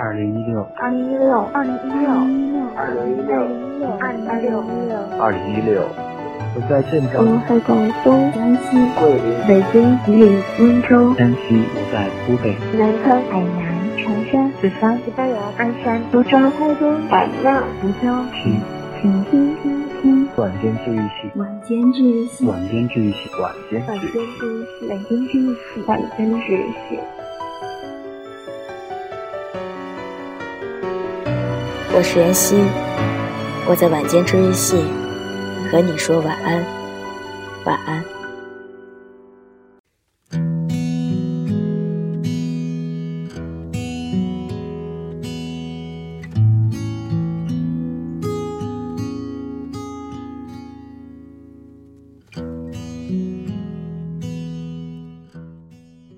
二零一六，二零一六，二零一六，二零一六，二零一六，二零一六。我在镇长，我在广东、江西、桂林、北京、吉林、温州、山西，我在湖北、南昌、海南、长沙、四川、西班牙、鞍山、苏州、台州、海纳、福州。听请听听听晚间治愈系，晚间治愈系，晚间治愈系，晚间晚间治愈系。治愈系，晚间治愈系，晚间治愈系。我是妍希，我在晚间治愈系和你说晚安，晚安。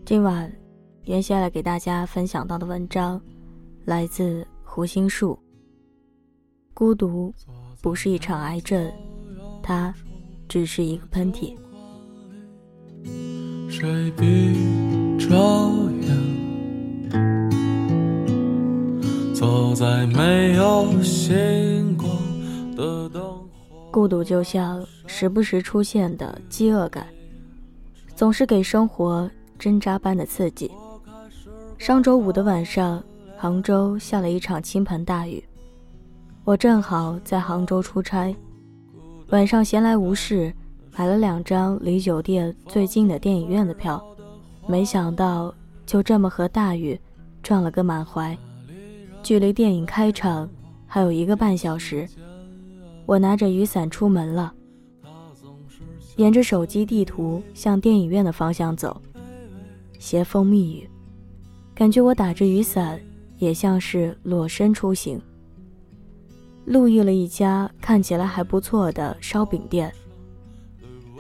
今晚，妍希来给大家分享到的文章，来自胡心树。孤独不是一场癌症，它只是一个喷嚏。谁闭着眼，走在没有星光的灯火。孤独就像时不时出现的饥饿感，总是给生活针扎般的刺激。上周五的晚上，杭州下了一场倾盆大雨。我正好在杭州出差，晚上闲来无事，买了两张离酒店最近的电影院的票，没想到就这么和大雨撞了个满怀。距离电影开场还有一个半小时，我拿着雨伞出门了，沿着手机地图向电影院的方向走，斜风密雨，感觉我打着雨伞也像是裸身出行。路遇了一家看起来还不错的烧饼店，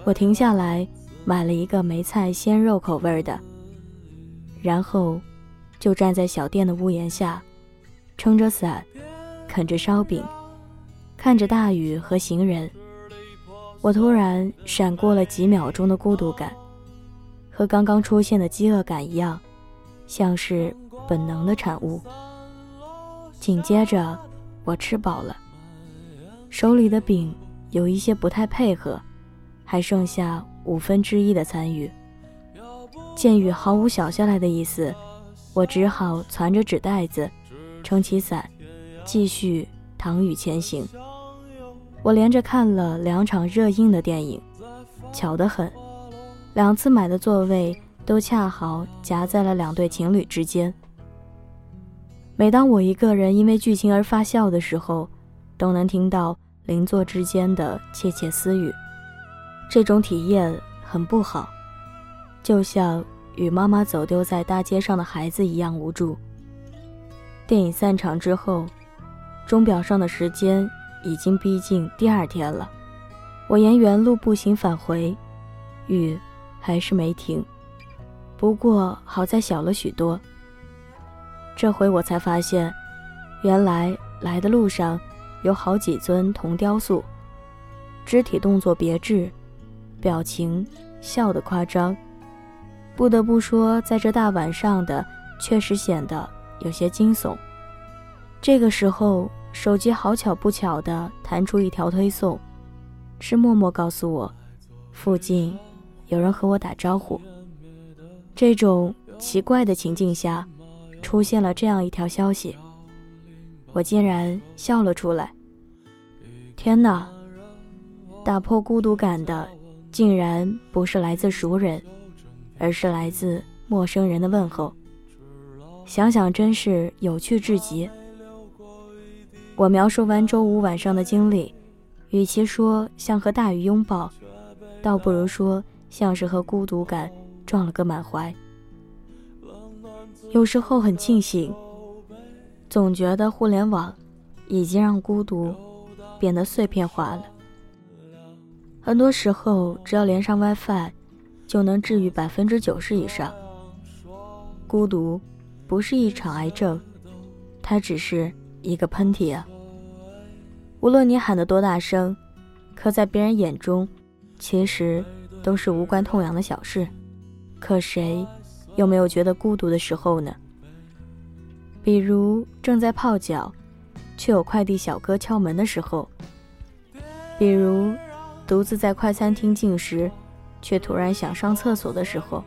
我停下来买了一个梅菜鲜肉口味的，然后就站在小店的屋檐下，撑着伞，啃着烧饼，看着大雨和行人。我突然闪过了几秒钟的孤独感，和刚刚出现的饥饿感一样，像是本能的产物。紧接着。我吃饱了，手里的饼有一些不太配合，还剩下五分之一的残余。见雨毫无小下来的意思，我只好攒着纸袋子，撑起伞，继续淌雨前行。我连着看了两场热映的电影，巧得很，两次买的座位都恰好夹在了两对情侣之间。每当我一个人因为剧情而发笑的时候，都能听到邻座之间的窃窃私语，这种体验很不好，就像与妈妈走丢在大街上的孩子一样无助。电影散场之后，钟表上的时间已经逼近第二天了，我沿原路步行返回，雨还是没停，不过好在小了许多。这回我才发现，原来来的路上有好几尊铜雕塑，肢体动作别致，表情笑得夸张。不得不说，在这大晚上的，确实显得有些惊悚。这个时候，手机好巧不巧地弹出一条推送，是默默告诉我，附近有人和我打招呼。这种奇怪的情境下。出现了这样一条消息，我竟然笑了出来。天哪！打破孤独感的，竟然不是来自熟人，而是来自陌生人的问候。想想真是有趣至极。我描述完周五晚上的经历，与其说像和大雨拥抱，倒不如说像是和孤独感撞了个满怀。有时候很庆幸，总觉得互联网已经让孤独变得碎片化了。很多时候，只要连上 WiFi，就能治愈百分之九十以上。孤独不是一场癌症，它只是一个喷嚏啊！无论你喊得多大声，可在别人眼中，其实都是无关痛痒的小事。可谁？有没有觉得孤独的时候呢？比如正在泡脚，却有快递小哥敲门的时候；比如独自在快餐厅进食，却突然想上厕所的时候；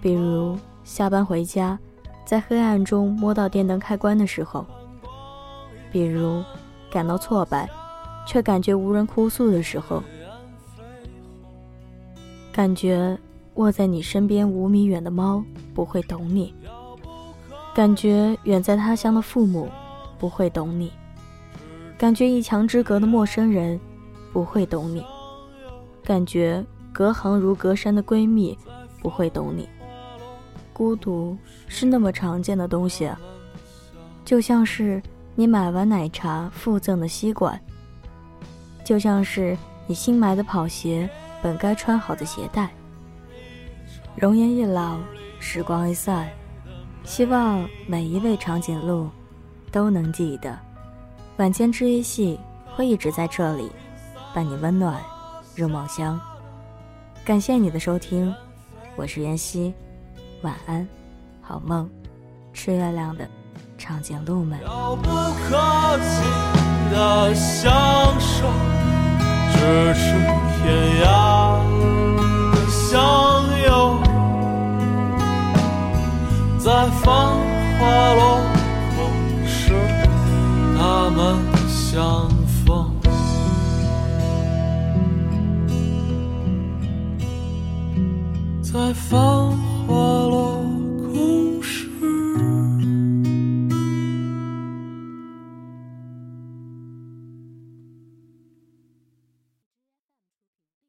比如下班回家，在黑暗中摸到电灯开关的时候；比如感到挫败，却感觉无人哭诉的时候；感觉卧在你身边五米远的猫不会懂你。感觉远在他乡的父母不会懂你，感觉一墙之隔的陌生人不会懂你，感觉隔行如隔山的闺蜜不会懂你。孤独是那么常见的东西啊，就像是你买完奶茶附赠的吸管，就像是你新买的跑鞋本该穿好的鞋带。容颜一老，时光一散。希望每一位长颈鹿都能记得，晚间治愈系会一直在这里，伴你温暖入梦乡。感谢你的收听，我是妍希，晚安，好梦，吃月亮的长颈鹿们。遥不可及的相守，咫尺天涯在繁华落空时，他们相逢。在繁